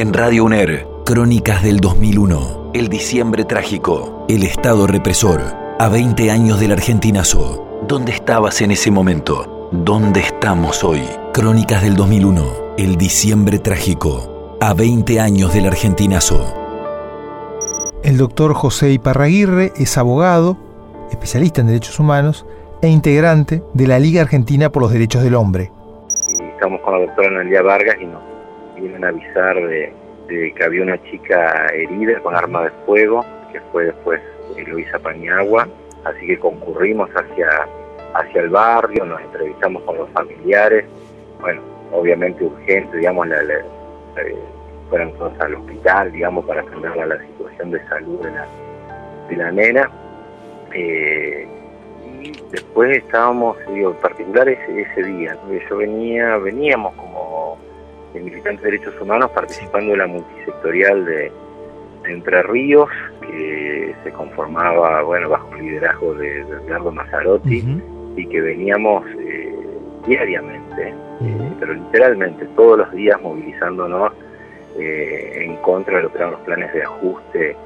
En Radio UNER, Crónicas del 2001. El diciembre trágico. El Estado represor. A 20 años del argentinazo. ¿Dónde estabas en ese momento? ¿Dónde estamos hoy? Crónicas del 2001. El diciembre trágico. A 20 años del argentinazo. El doctor José Iparraguirre es abogado, especialista en derechos humanos e integrante de la Liga Argentina por los Derechos del Hombre. Y estamos con la doctora Analia Vargas y nos vienen a avisar de, que había una chica herida con arma de fuego, que fue después Luisa Paniagua, así que concurrimos hacia, hacia el barrio, nos entrevistamos con los familiares, bueno, obviamente urgente, digamos, la, fueron todos al hospital, digamos, para atender a la situación de salud de la, de la nena. Eh, y después estábamos, digo, en particular ese, ese día, yo venía, veníamos como militantes de derechos humanos participando de la multisectorial de, Entre Ríos, que se conformaba, bueno, bajo el liderazgo de, Edgardo Mazzarotti, y que veníamos eh, diariamente, eh, pero literalmente todos los días movilizándonos eh, en contra de lo que eran los planes de ajuste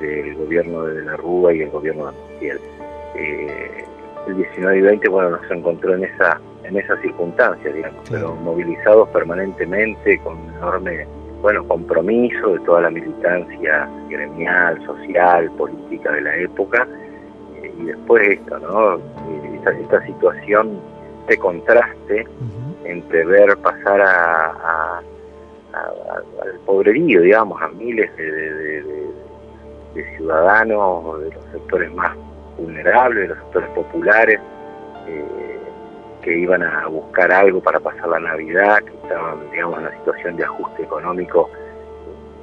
del gobierno de la Rúa y el gobierno de Montiel. Eh, el 19 y 20, bueno, nos encontró en esa en esas circunstancias, digamos, pero movilizados permanentemente con enorme bueno compromiso de toda la militancia gremial, social, política de la época. Eh, y después esto, ¿no? Esta, situación de contraste entre ver pasar a al pobrerío, digamos, a miles de, ciudadanos de los sectores más vulnerables, de los sectores populares, eh, que iban a buscar algo para pasar la Navidad, que estaban, digamos, en una situación de ajuste económico.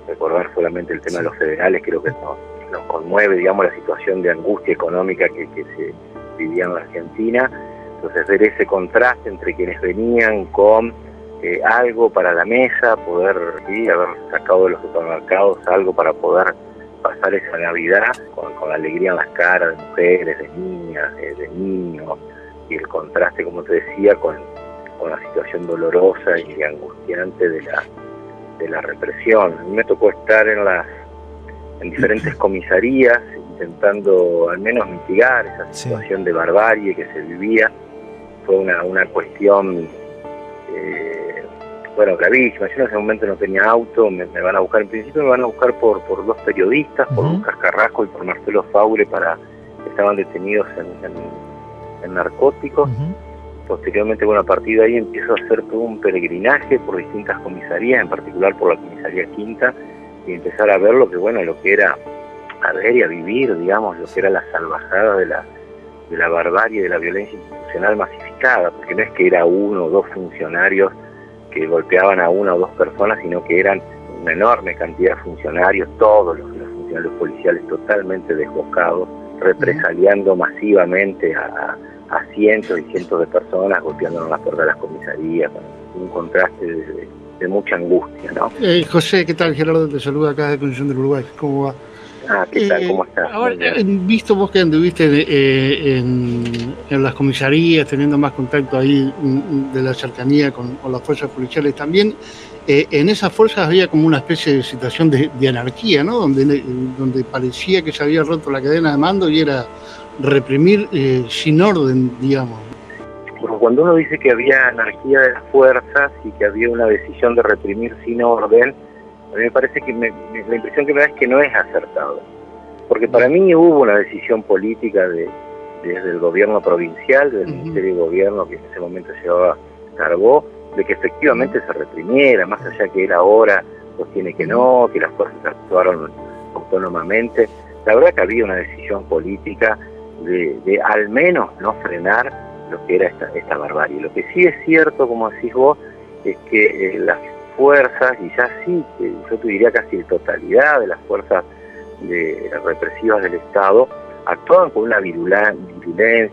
Recordar solamente el tema de los federales, creo que nos, conmueve, digamos, la situación de angustia económica que, que se vivía en Argentina. Entonces, ver ese contraste entre quienes venían con eh, algo para la mesa, poder haber sacado de los supermercados algo para poder pasar esa Navidad con, alegría en las caras de mujeres, de niñas, de, niños, y el contraste, como te decía, con, la situación dolorosa y angustiante de la, de la represión. A mí me tocó estar en las en diferentes comisarías intentando al menos mitigar esa situación de barbarie que se vivía. Fue una, una cuestión eh, bueno, gravísima. Yo en ese momento no tenía auto, me, van a buscar, en principio me van a buscar por, por dos periodistas, por Lucas Carrasco y por Marcelo Faure, para estaban detenidos en, narcóticos. Posteriormente, bueno, a partir de ahí empiezo a hacer todo un peregrinaje por distintas comisarías, en particular por la comisaría quinta, y empezar a ver lo que, bueno, lo que era, a ver y a vivir, digamos, lo que era la salvajada de la, de la barbarie, de la violencia institucional masificada, porque no es que era uno o dos funcionarios que golpeaban a una o dos personas, sino que eran una enorme cantidad de funcionarios, todos los, funcionarios policiales totalmente desbocados, represaliando masivamente a, cientos y cientos de personas, golpeando en las puertas de las comisarías, un contraste de, mucha angustia. ¿no? Eh, José, ¿qué tal? Gerardo te saluda acá de Condición del Uruguay, ¿cómo va? Ah, ¿qué tal? ¿Cómo estás? Ahora, visto vos que anduviste eh, en, las comisarías, teniendo más contacto ahí mm, de la cercanía con, las fuerzas policiales también, eh, en esas fuerzas había como una especie de situación de, anarquía, ¿no? Donde, donde parecía que se había roto la cadena de mando y era reprimir eh, sin orden, digamos. Bueno, cuando uno dice que había anarquía de las fuerzas y que había una decisión de reprimir sin orden, a mí me parece que la impresión que me da es que no es acertado. Porque para mí hubo una decisión política de, desde el gobierno provincial, del Ministerio de Gobierno que en ese momento llevaba cargo, de que efectivamente se reprimiera, más allá que él ahora sostiene que no, que las fuerzas actuaron autónomamente. La verdad que había una decisión política de, de al menos no frenar lo que era esta, esta barbarie. Lo que sí es cierto, como decís vos, es que eh, las fuerzas, y ya sí, que yo te diría casi la totalidad de las fuerzas de, represivas del Estado, actuaban con una virulencia,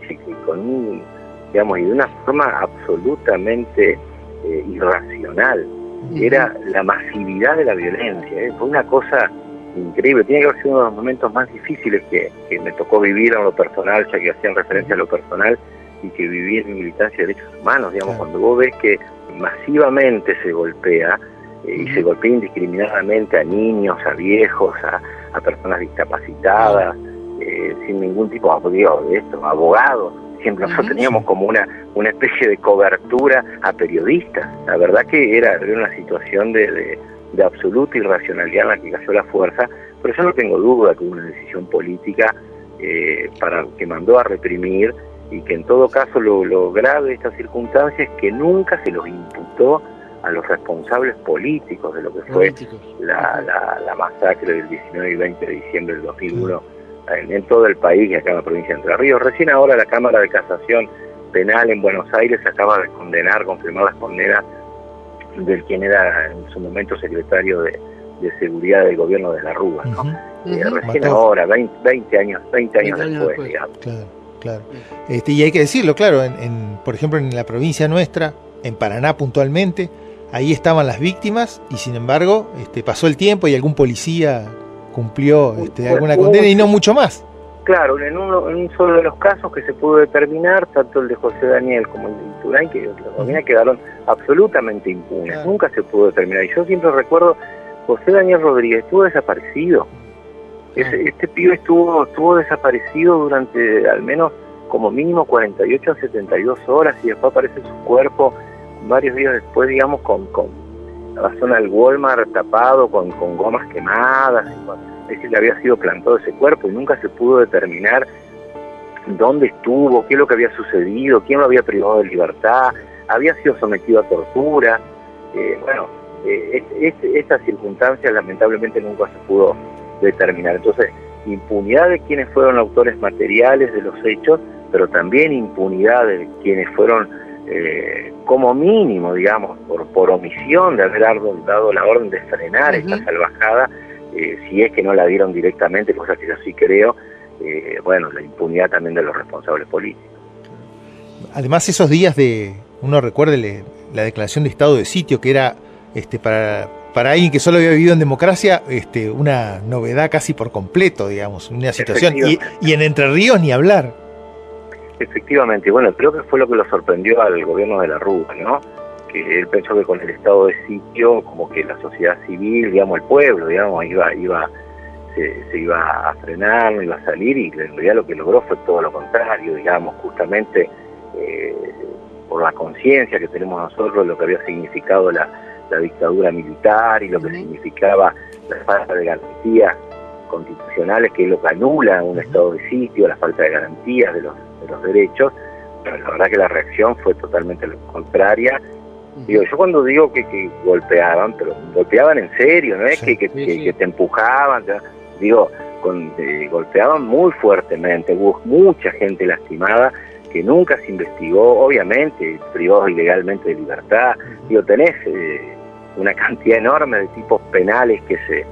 y con un, digamos, y de una forma absolutamente eh, irracional. Era la masividad de la violencia, ¿eh? fue una cosa increíble. Tiene que haber sido uno de los momentos más difíciles que, me tocó vivir en lo personal, ya que hacían referencia a lo personal y que viví en militancia de derechos humanos, digamos, cuando vos ves que masivamente se golpea, y se golpea indiscriminadamente a niños, a viejos, a, personas discapacitadas, sin ningún tipo de esto, abogados. Siempre nosotros teníamos como una, una especie de cobertura a periodistas. La verdad que era, una situación de, de, absoluta irracionalidad en la que cayó la fuerza, pero yo no tengo duda que hubo una decisión política eh, para que mandó a reprimir y que en todo caso lo, lo grave de estas circunstancias es que nunca se los imputó a los responsables políticos de lo que fue la, la, masacre del 19 y 20 de diciembre del 2001 en, todo el país y acá en la provincia de Entre Ríos. Recién ahora la Cámara de Casación Penal en Buenos Aires acaba de condenar, confirmar las condenas del quien era en su momento secretario de, Seguridad del gobierno de la Rúa, eh, recién ahora, 20, años, 20 años, después, Claro, claro. Este, y hay que decirlo, claro, en, por ejemplo en la provincia nuestra, en Paraná puntualmente, ahí estaban las víctimas y sin embargo este, pasó el tiempo y algún policía cumplió este, alguna condena y no mucho más. Claro, en, uno, en un solo de los casos que se pudo determinar, tanto el de José Daniel como el de Iturán, que los quedaron absolutamente impunes. Nunca se pudo determinar. Y yo siempre recuerdo, José Daniel Rodríguez estuvo desaparecido. este pibe estuvo, estuvo desaparecido durante al menos como mínimo 48 a 72 horas y después aparece su cuerpo varios días después, digamos, con, con la zona del Walmart tapado, con, con gomas quemadas. es decir, le había sido plantado ese cuerpo y nunca se pudo determinar dónde estuvo, qué es lo que había sucedido, quién lo había privado de libertad, había sido sometido a tortura. Eh, bueno, eh, estas circunstancias lamentablemente nunca se pudo determinar. Entonces, impunidad de quienes fueron autores materiales de los hechos, pero también impunidad de quienes fueron eh, como mínimo, digamos, por, por omisión de haber dado la orden de frenar esta salvajada, eh, si es que no la dieron directamente, cosa que yo sí creo, eh, bueno, la impunidad también de los responsables políticos. Además, esos días de, uno recuerde la declaración de estado de sitio, que era este, para, para alguien que solo había vivido en democracia, este, una novedad casi por completo, digamos, una situación. Y, y en Entre Ríos ni hablar. Efectivamente, bueno, creo que fue lo que lo sorprendió al gobierno de la Rúa, ¿no? Que él pensó que con el estado de sitio, como que la sociedad civil, digamos, el pueblo, digamos, iba, iba, se, iba a frenar, no iba a salir, y en realidad lo que logró fue todo lo contrario, digamos, justamente eh, por la conciencia que tenemos nosotros de lo que había significado la, la dictadura militar y lo que significaba la falta de garantías constitucionales que es lo que anula un estado de sitio, la falta de garantías de los de los derechos, pero la verdad que la reacción fue totalmente lo contraria. Digo, yo cuando digo que, golpeaban, pero golpeaban en serio, no es que, que, te empujaban, digo, con, eh, golpeaban muy fuertemente, hubo mucha gente lastimada que nunca se investigó, obviamente, privados ilegalmente de libertad, digo, tenés eh, una cantidad enorme de tipos penales que se,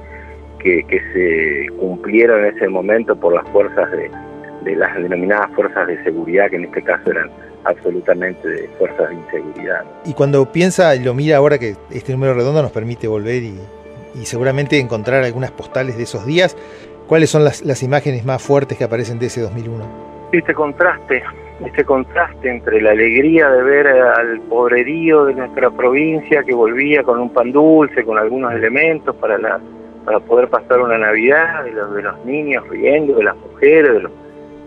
que, que se cumplieron en ese momento por las fuerzas de, de las denominadas fuerzas de seguridad, que en este caso eran absolutamente de fuerzas de inseguridad. Y cuando piensa y lo mira ahora que este número redondo nos permite volver y, seguramente encontrar algunas postales de esos días, ¿cuáles son las, las imágenes más fuertes que aparecen de ese 2001? Este contraste, este contraste entre la alegría de ver al pobrerío de nuestra provincia que volvía con un pan dulce, con algunos elementos para la para poder pasar una Navidad, de los, de los niños riendo, de las mujeres, de los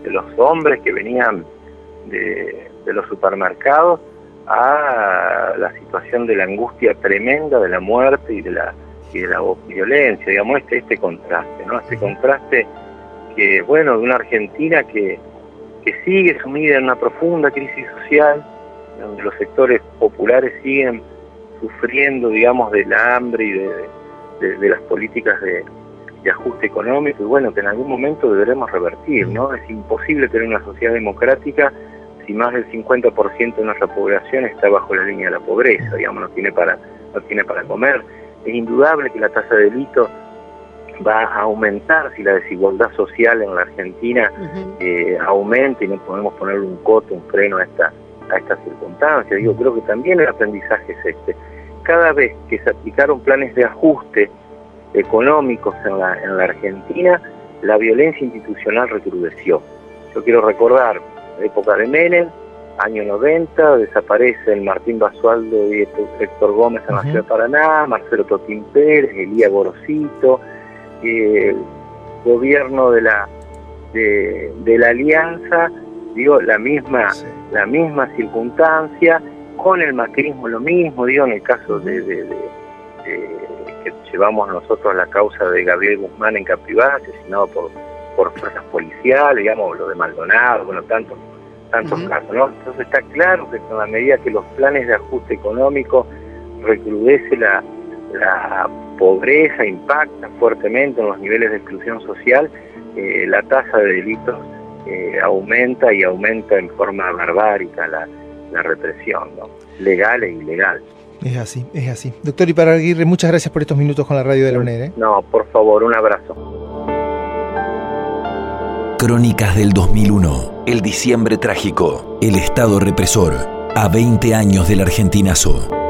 de los hombres que venían de, los supermercados a la situación de la angustia tremenda de la muerte y de la, y de la violencia, digamos, este, este contraste, ¿no? Este contraste que, bueno, de una Argentina que, que sigue sumida en una profunda crisis social, donde los sectores populares siguen sufriendo, digamos, del hambre y de, de las políticas de, de ajuste económico y bueno, que en algún momento deberemos revertir, ¿no? Es imposible tener una sociedad democrática si más del 50% de nuestra población está bajo la línea de la pobreza, digamos, no tiene para, no tiene para comer. Es indudable que la tasa de delito va a aumentar si la desigualdad social en la Argentina eh, aumenta y no podemos ponerle un coto, un freno a esta, a esta circunstancia. Digo, creo que también el aprendizaje es este. Cada vez que se aplicaron planes de ajuste económicos en la, en la Argentina, la violencia institucional recrudeció. Yo quiero recordar la época de Menem, año 90, desaparece el Martín Basualdo y Héctor Gómez en la ciudad de Paraná, Marcelo Totín Pérez, Elía Gorosito, el gobierno de la de, la alianza, digo, la misma, la misma circunstancia, con el macrismo lo mismo, digo, en el caso de, que llevamos nosotros la causa de Gabriel Guzmán en Capivá, asesinado por, por fuerzas policiales, digamos, lo de Maldonado, bueno, tantos tantos casos, ¿no? Entonces está claro que con la medida que los planes de ajuste económico recrudece la, la pobreza, impacta fuertemente en los niveles de exclusión social, eh, la tasa de delitos eh, aumenta y aumenta en forma barbárica la, la represión, ¿no? legal e ilegal. Es así, es así. Doctor Iparaguirre, muchas gracias por estos minutos con la radio de la UNED. ¿eh? No, por favor, un abrazo. Crónicas del 2001, el diciembre trágico, el Estado represor, a 20 años del argentinazo.